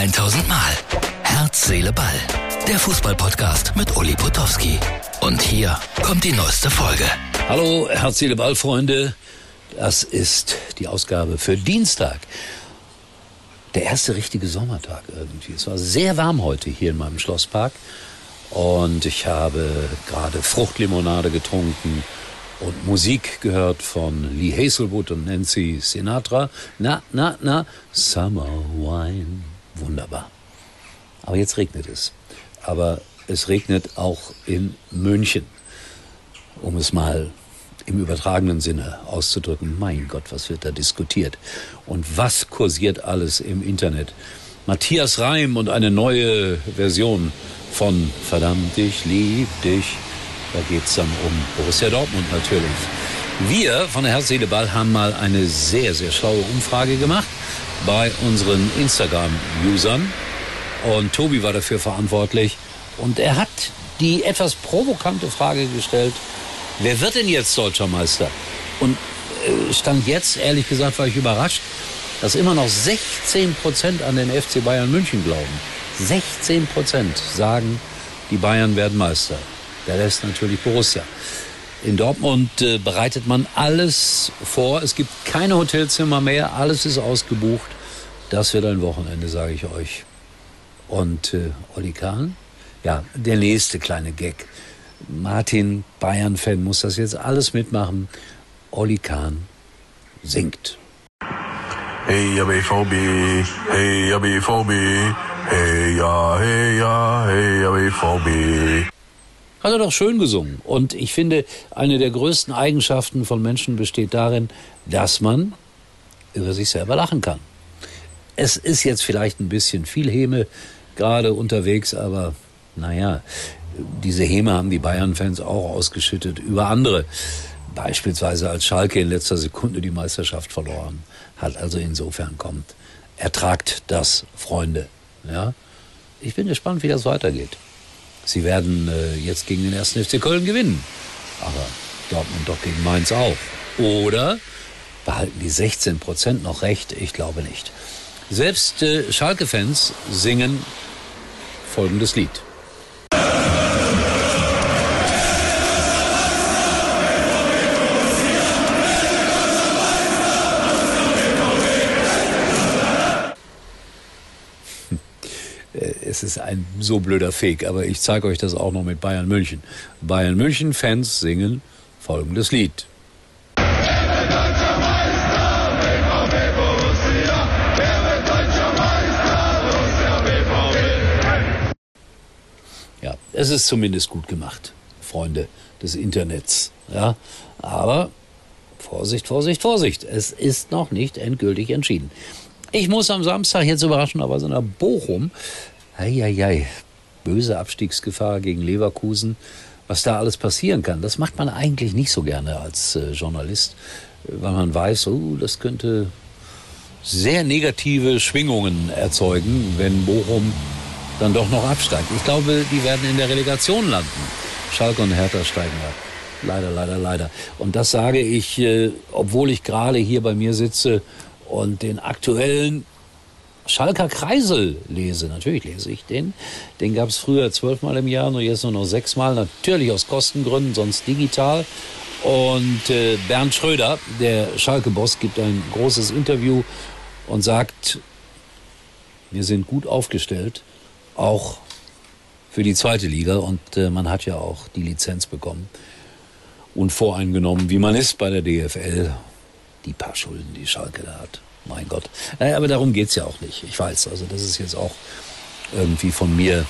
1000 Mal. Herz, Seele, Ball. Der Fußballpodcast mit Uli Potowski. Und hier kommt die neueste Folge. Hallo, Herz, Seele, Ball, Freunde. Das ist die Ausgabe für Dienstag. Der erste richtige Sommertag irgendwie. Es war sehr warm heute hier in meinem Schlosspark. Und ich habe gerade Fruchtlimonade getrunken und Musik gehört von Lee Hazelwood und Nancy Sinatra. Na, na, na, Summer Wine. Wunderbar. Aber jetzt regnet es. Aber es regnet auch in München. Um es mal im übertragenen Sinne auszudrücken. Mein Gott, was wird da diskutiert? Und was kursiert alles im Internet? Matthias Reim und eine neue Version von Verdammt, ich lieb dich. Da geht's dann um Borussia Dortmund natürlich. Wir von der Herz, Seele, Ball haben mal eine sehr, sehr schlaue Umfrage gemacht bei unseren Instagram-Usern. Und Tobi war dafür verantwortlich. Und er hat die etwas provokante Frage gestellt, wer wird denn jetzt deutscher Meister? Und äh, stand jetzt, ehrlich gesagt, war ich überrascht, dass immer noch 16 Prozent an den FC Bayern München glauben. 16 Prozent sagen, die Bayern werden Meister. Der Rest natürlich Borussia. In Dortmund äh, bereitet man alles vor. Es gibt keine Hotelzimmer mehr. Alles ist ausgebucht. Das wird ein Wochenende, sage ich euch. Und äh, Olli Kahn? Ja, der nächste kleine Gag. Martin, Bayern-Fan, muss das jetzt alles mitmachen. Olli Kahn singt. Hey, ja, BVB, hey, ja, BVB, hey, ja, hey, ja, hey, ja, BVB. Hat er doch schön gesungen. Und ich finde, eine der größten Eigenschaften von Menschen besteht darin, dass man über sich selber lachen kann. Es ist jetzt vielleicht ein bisschen viel Häme gerade unterwegs, aber naja, diese Häme haben die Bayern-Fans auch ausgeschüttet über andere. Beispielsweise als Schalke in letzter Sekunde die Meisterschaft verloren hat. Also insofern kommt. Ertragt das, Freunde. Ja? Ich bin gespannt, wie das weitergeht. Sie werden äh, jetzt gegen den ersten FC Köln gewinnen. Aber Dortmund doch gegen Mainz auch. Oder behalten die 16 Prozent noch recht? Ich glaube nicht. Selbst äh, Schalke-Fans singen folgendes Lied. Es ist ein so blöder Fake, aber ich zeige euch das auch noch mit Bayern München. Bayern München Fans singen folgendes Lied. Ja, es ist zumindest gut gemacht, Freunde des Internets. Ja, aber Vorsicht, Vorsicht, Vorsicht. Es ist noch nicht endgültig entschieden. Ich muss am Samstag jetzt überraschenderweise nach Bochum. Eieiei, böse Abstiegsgefahr gegen Leverkusen. Was da alles passieren kann, das macht man eigentlich nicht so gerne als äh, Journalist, weil man weiß, oh, das könnte sehr negative Schwingungen erzeugen, wenn Bochum dann doch noch absteigt. Ich glaube, die werden in der Relegation landen. Schalke und Hertha steigen ab. Leider, leider, leider. Und das sage ich, äh, obwohl ich gerade hier bei mir sitze und den aktuellen Schalker Kreisel lese. Natürlich lese ich den. Den gab es früher zwölfmal im Jahr, nur jetzt nur noch sechsmal. Natürlich aus Kostengründen, sonst digital. Und äh, Bernd Schröder, der Schalke-Boss, gibt ein großes Interview und sagt, wir sind gut aufgestellt, auch für die zweite Liga. Und äh, man hat ja auch die Lizenz bekommen und voreingenommen, wie man ist bei der DFL. Die paar Schulden, die Schalke da hat. Mein Gott. Naja, aber darum geht's ja auch nicht. Ich weiß, also das ist jetzt auch irgendwie von mir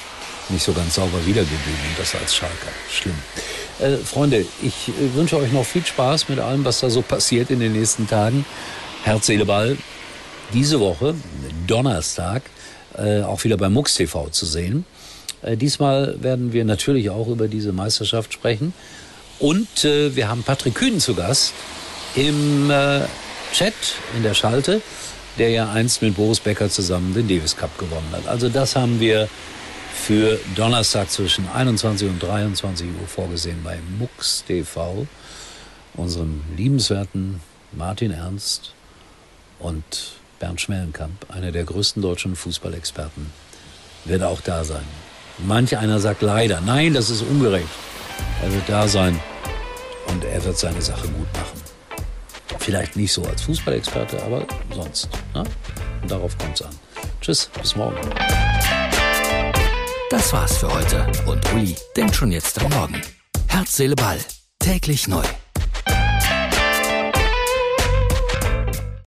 nicht so ganz sauber wiedergegeben das als Schalker. Schlimm. Äh, Freunde, ich äh, wünsche euch noch viel Spaß mit allem, was da so passiert in den nächsten Tagen. Herz, Seele, Ball. Diese Woche, Donnerstag, äh, auch wieder bei MUX TV zu sehen. Äh, diesmal werden wir natürlich auch über diese Meisterschaft sprechen. Und äh, wir haben Patrick Kühn zu Gast im Chat in der Schalte, der ja einst mit Boris Becker zusammen den Davis Cup gewonnen hat. Also das haben wir für Donnerstag zwischen 21 und 23 Uhr vorgesehen bei MUX TV, unserem liebenswerten Martin Ernst und Bernd Schmellenkamp, einer der größten deutschen Fußballexperten, wird auch da sein. Manch einer sagt leider, nein, das ist ungerecht. Er wird da sein und er wird seine Sache gut machen. Vielleicht nicht so als Fußballexperte, aber sonst. Ne? Und darauf kommt es an. Tschüss, bis morgen. Das war's für heute und Uli denkt schon jetzt am Morgen. Herz, Seele, Ball. Täglich neu.